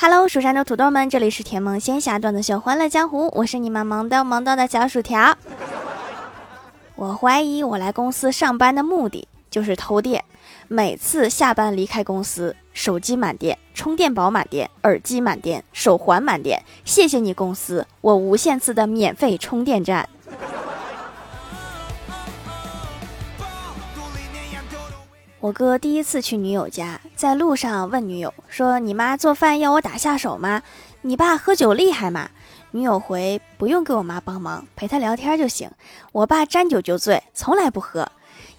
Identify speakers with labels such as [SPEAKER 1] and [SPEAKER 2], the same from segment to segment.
[SPEAKER 1] Hello，蜀山的土豆们，这里是甜萌仙侠段子秀《欢乐江湖》，我是你们萌逗萌逗的小薯条。我怀疑我来公司上班的目的就是偷电。每次下班离开公司，手机满电，充电宝满电，耳机满电，手环满电。谢谢你公司，我无限次的免费充电站。我哥第一次去女友家，在路上问女友说：“你妈做饭要我打下手吗？你爸喝酒厉害吗？”女友回：“不用给我妈帮忙，陪她聊天就行。我爸沾酒就醉，从来不喝。”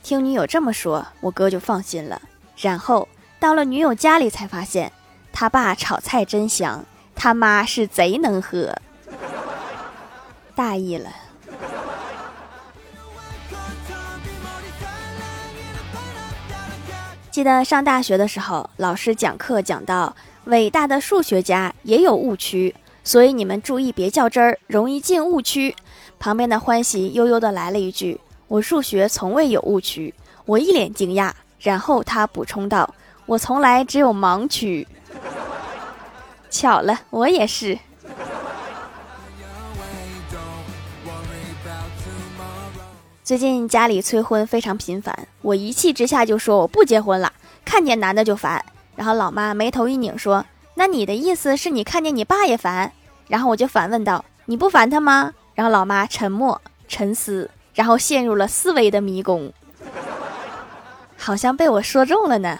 [SPEAKER 1] 听女友这么说，我哥就放心了。然后到了女友家里，才发现他爸炒菜真香，他妈是贼能喝。大意了。记得上大学的时候，老师讲课讲到伟大的数学家也有误区，所以你们注意别较真儿，容易进误区。旁边的欢喜悠悠的来了一句：“我数学从未有误区。”我一脸惊讶，然后他补充道：“我从来只有盲区。”巧了，我也是。最近家里催婚非常频繁，我一气之下就说我不结婚了，看见男的就烦。然后老妈眉头一拧说：“那你的意思是你看见你爸也烦？”然后我就反问道：“你不烦他吗？”然后老妈沉默沉思，然后陷入了思维的迷宫，好像被我说中了呢。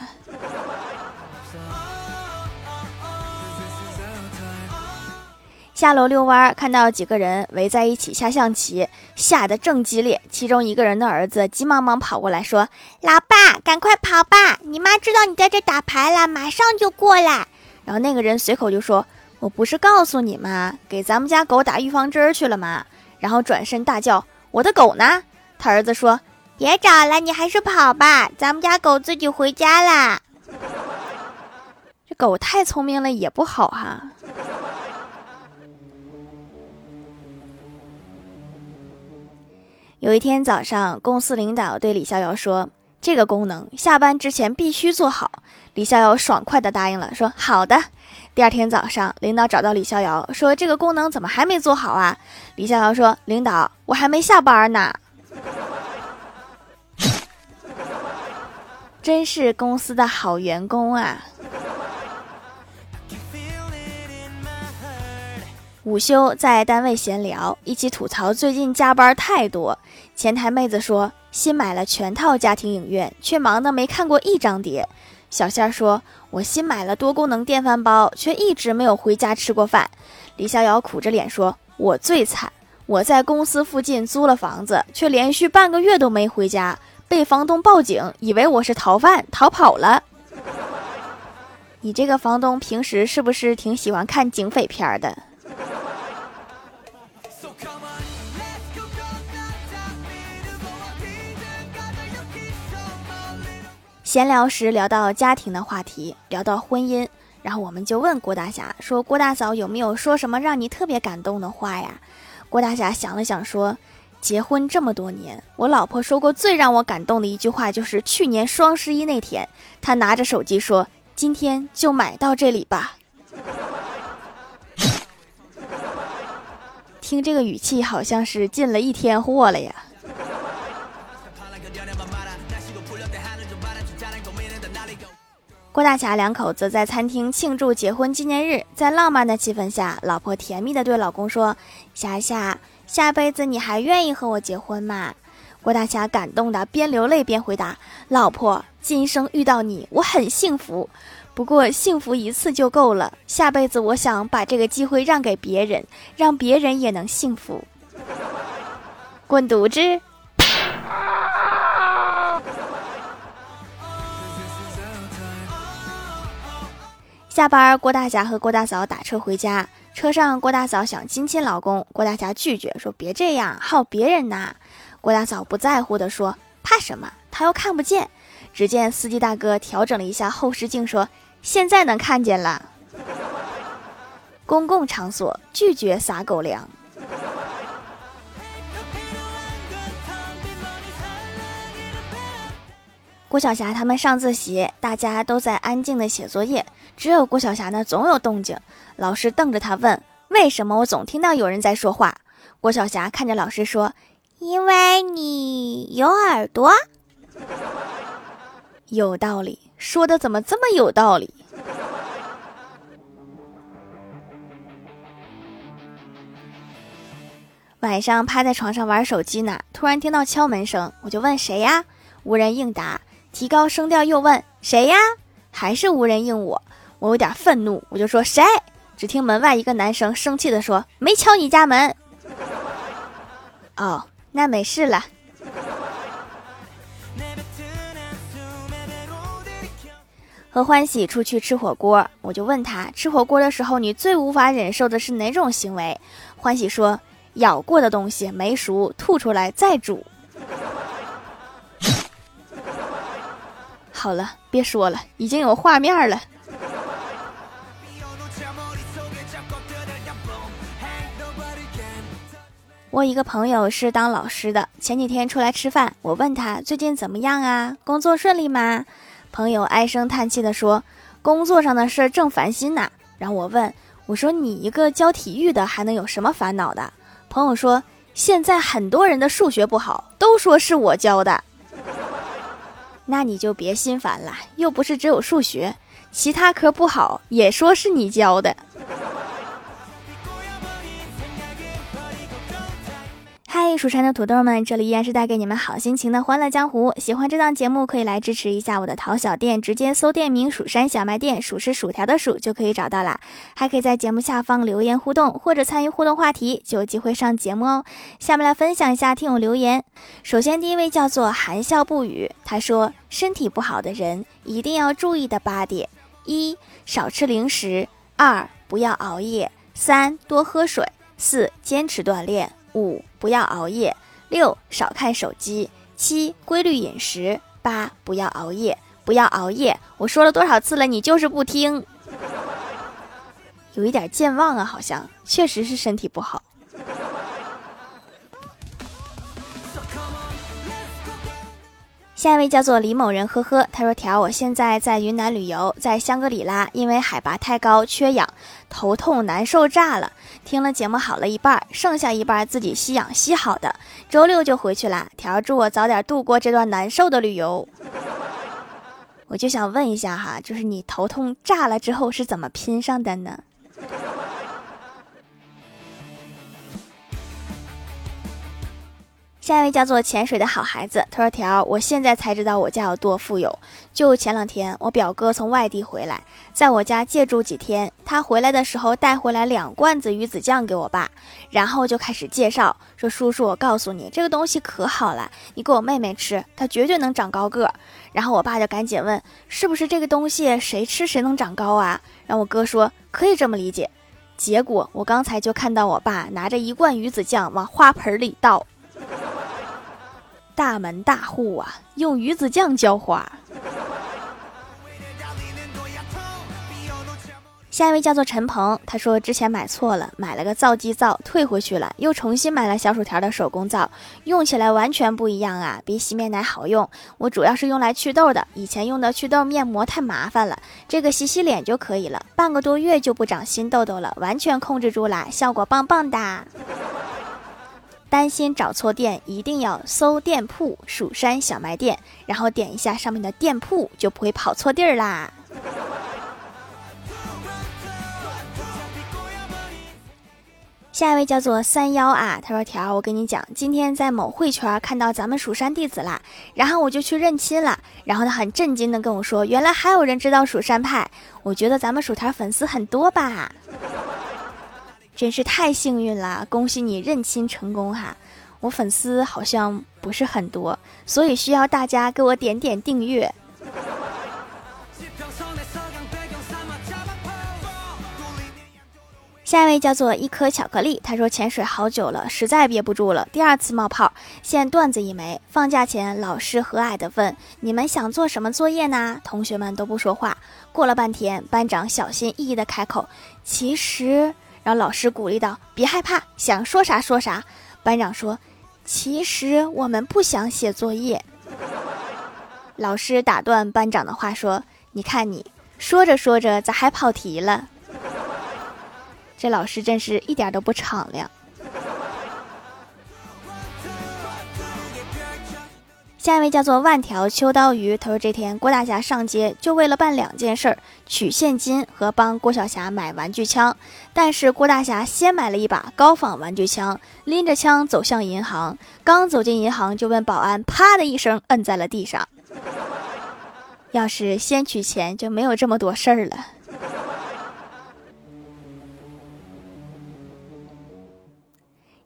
[SPEAKER 1] 下楼遛弯，看到几个人围在一起下象棋，下得正激烈。其中一个人的儿子急忙忙跑过来，说：“老爸，赶快跑吧！你妈知道你在这打牌了，马上就过来。”然后那个人随口就说：“我不是告诉你吗？给咱们家狗打预防针去了吗？”然后转身大叫：“我的狗呢？”他儿子说：“别找了，你还是跑吧，咱们家狗自己回家啦。”这狗太聪明了也不好哈。有一天早上，公司领导对李逍遥说：“这个功能下班之前必须做好。”李逍遥爽快地答应了，说：“好的。”第二天早上，领导找到李逍遥说：“这个功能怎么还没做好啊？”李逍遥说：“领导，我还没下班呢。”真是公司的好员工啊！午休在单位闲聊，一起吐槽最近加班太多。前台妹子说新买了全套家庭影院，却忙得没看过一张碟。小仙儿说：“我新买了多功能电饭煲，却一直没有回家吃过饭。”李逍遥苦着脸说：“我最惨，我在公司附近租了房子，却连续半个月都没回家，被房东报警，以为我是逃犯，逃跑了。”你这个房东平时是不是挺喜欢看警匪片的？闲聊时聊到家庭的话题，聊到婚姻，然后我们就问郭大侠说：“郭大嫂有没有说什么让你特别感动的话呀？”郭大侠想了想说：“结婚这么多年，我老婆说过最让我感动的一句话，就是去年双十一那天，她拿着手机说：‘今天就买到这里吧。’听这个语气，好像是进了一天货了呀。”郭大侠两口子在餐厅庆祝结婚纪念日，在浪漫的气氛下，老婆甜蜜地对老公说：“霞霞，下辈子你还愿意和我结婚吗？”郭大侠感动的边流泪边回答：“老婆，今生遇到你，我很幸福。不过幸福一次就够了，下辈子我想把这个机会让给别人，让别人也能幸福。”滚犊子！下班，郭大侠和郭大嫂打车回家。车上，郭大嫂想亲亲老公，郭大侠拒绝说：“别这样，好别人呐。”郭大嫂不在乎的说：“怕什么？他又看不见。”只见司机大哥调整了一下后视镜，说：“现在能看见了。”公共场所拒绝撒狗粮。郭郭晓霞他们上自习，大家都在安静的写作业，只有郭晓霞呢总有动静。老师瞪着他问：“为什么我总听到有人在说话？”郭晓霞看着老师说：“因为你有耳朵。”有道理，说的怎么这么有道理？晚上趴在床上玩手机呢，突然听到敲门声，我就问谁呀？无人应答。提高声调又问谁呀？还是无人应我。我有点愤怒，我就说谁？只听门外一个男生生气的说：“没敲你家门。”哦，那没事了。和欢喜出去吃火锅，我就问他吃火锅的时候，你最无法忍受的是哪种行为？欢喜说。咬过的东西没熟，吐出来再煮。好了，别说了，已经有画面了。我一个朋友是当老师的，前几天出来吃饭，我问他最近怎么样啊？工作顺利吗？朋友唉声叹气的说：“工作上的事儿正烦心呢。”然后我问我说：“你一个教体育的，还能有什么烦恼的？”朋友说：“现在很多人的数学不好，都说是我教的。那你就别心烦了，又不是只有数学，其他科不好也说是你教的。”嗨，蜀山的土豆们，这里依然是带给你们好心情的欢乐江湖。喜欢这档节目，可以来支持一下我的淘小店，直接搜店名“蜀山小卖店”，数是薯条的数就可以找到啦。还可以在节目下方留言互动，或者参与互动话题，就有机会上节目哦。下面来分享一下听友留言。首先，第一位叫做含笑不语，他说：“身体不好的人一定要注意的八点：一、少吃零食；二、不要熬夜；三、多喝水；四、坚持锻炼。”五不要熬夜，六少看手机，七规律饮食，八不要熬夜，不要熬夜。我说了多少次了，你就是不听，有一点健忘啊，好像确实是身体不好。下一位叫做李某人，呵呵，他说：“条，我现在在云南旅游，在香格里拉，因为海拔太高，缺氧，头痛难受炸了。听了节目好了一半，剩下一半自己吸氧吸好的，周六就回去啦。条，祝我早点度过这段难受的旅游。我就想问一下哈，就是你头痛炸了之后是怎么拼上的呢？”下一位叫做潜水的好孩子，他说：“条，我现在才知道我家有多富有。就前两天，我表哥从外地回来，在我家借住几天。他回来的时候带回来两罐子鱼子酱给我爸，然后就开始介绍说：‘叔叔，我告诉你，这个东西可好了，你给我妹妹吃，她绝对能长高个。’然后我爸就赶紧问：‘是不是这个东西谁吃谁能长高啊？’然后我哥说：‘可以这么理解。’结果我刚才就看到我爸拿着一罐鱼子酱往花盆里倒。”大门大户啊，用鱼子酱浇花。下一位叫做陈鹏，他说之前买错了，买了个皂基皂，退回去了，又重新买了小薯条的手工皂，用起来完全不一样啊，比洗面奶好用。我主要是用来祛痘的，以前用的祛痘面膜太麻烦了，这个洗洗脸就可以了，半个多月就不长新痘痘了，完全控制住了，效果棒棒的。担心找错店，一定要搜店铺“蜀山小卖店”，然后点一下上面的店铺，就不会跑错地儿啦。下一位叫做三幺啊，他说：“条，我跟你讲，今天在某会圈看到咱们蜀山弟子啦，然后我就去认亲了。然后他很震惊的跟我说，原来还有人知道蜀山派。我觉得咱们薯条粉丝很多吧。”真是太幸运了，恭喜你认亲成功哈！我粉丝好像不是很多，所以需要大家给我点点订阅。下一位叫做一颗巧克力，他说潜水好久了，实在憋不住了，第二次冒泡，现段子一枚。放假前，老师和蔼的问：“你们想做什么作业呢？”同学们都不说话。过了半天，班长小心翼翼的开口：“其实……”然后老师鼓励道：“别害怕，想说啥说啥。”班长说：“其实我们不想写作业。”老师打断班长的话说：“你看你说着说着咋还跑题了？这老师真是一点都不敞亮。”下一位叫做万条秋刀鱼，他说这天郭大侠上街就为了办两件事儿：取现金和帮郭晓霞买玩具枪。但是郭大侠先买了一把高仿玩具枪，拎着枪走向银行。刚走进银行，就问保安：“啪”的一声，摁在了地上。要是先取钱，就没有这么多事儿了。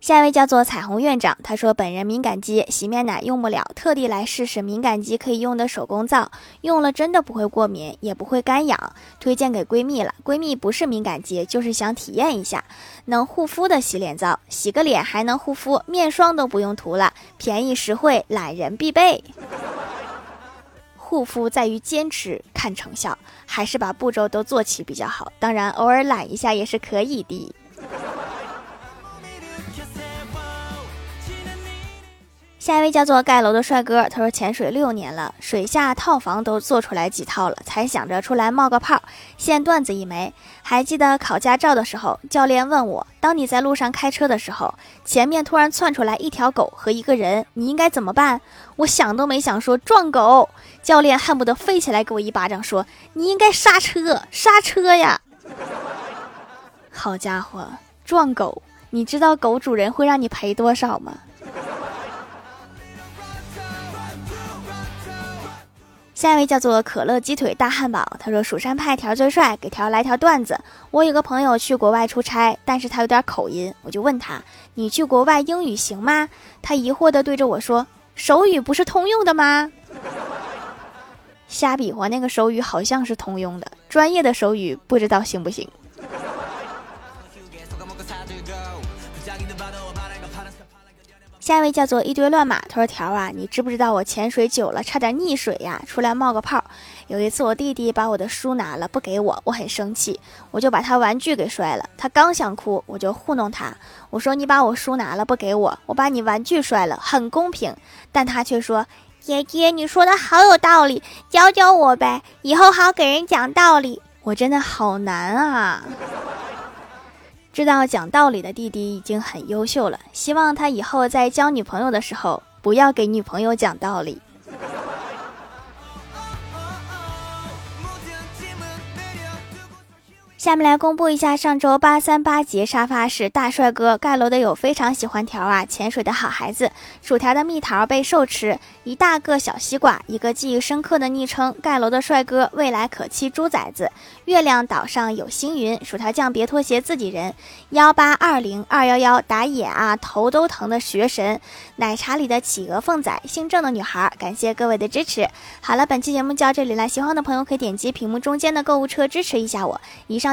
[SPEAKER 1] 下一位叫做彩虹院长，他说本人敏感肌，洗面奶用不了，特地来试试敏感肌可以用的手工皂，用了真的不会过敏，也不会干痒，推荐给闺蜜了。闺蜜不是敏感肌，就是想体验一下能护肤的洗脸皂，洗个脸还能护肤，面霜都不用涂了，便宜实惠，懒人必备。护肤在于坚持，看成效，还是把步骤都做齐比较好。当然，偶尔懒一下也是可以的。下一位叫做盖楼的帅哥，他说潜水六年了，水下套房都做出来几套了，才想着出来冒个泡，现段子一枚。还记得考驾照的时候，教练问我，当你在路上开车的时候，前面突然窜出来一条狗和一个人，你应该怎么办？我想都没想说撞狗，教练恨不得飞起来给我一巴掌，说你应该刹车，刹车呀！好家伙，撞狗，你知道狗主人会让你赔多少吗？下一位叫做可乐鸡腿大汉堡，他说蜀山派条最帅，给条来条段子。我有个朋友去国外出差，但是他有点口音，我就问他，你去国外英语行吗？他疑惑的对着我说，手语不是通用的吗？瞎比划，那个手语好像是通用的，专业的手语不知道行不行。下一位叫做一堆乱码，他说：“条啊，你知不知道我潜水久了差点溺水呀？出来冒个泡。有一次我弟弟把我的书拿了不给我，我很生气，我就把他玩具给摔了。他刚想哭，我就糊弄他，我说你把我书拿了不给我，我把你玩具摔了，很公平。但他却说：姐姐，你说的好有道理，教教我呗，以后好给人讲道理。我真的好难啊。”知道讲道理的弟弟已经很优秀了，希望他以后在交女朋友的时候不要给女朋友讲道理。下面来公布一下上周八三八节沙发是大帅哥盖楼的有非常喜欢条啊，潜水的好孩子，薯条的蜜桃被兽吃，一大个小西瓜，一个记忆深刻的昵称盖楼的帅哥，未来可期猪崽子，月亮岛上有星云，薯条酱别拖鞋自己人，幺八二零二幺幺打野啊头都疼的学神，奶茶里的企鹅凤仔，姓郑的女孩，感谢各位的支持。好了，本期节目就到这里了，喜欢的朋友可以点击屏幕中间的购物车支持一下我。以上。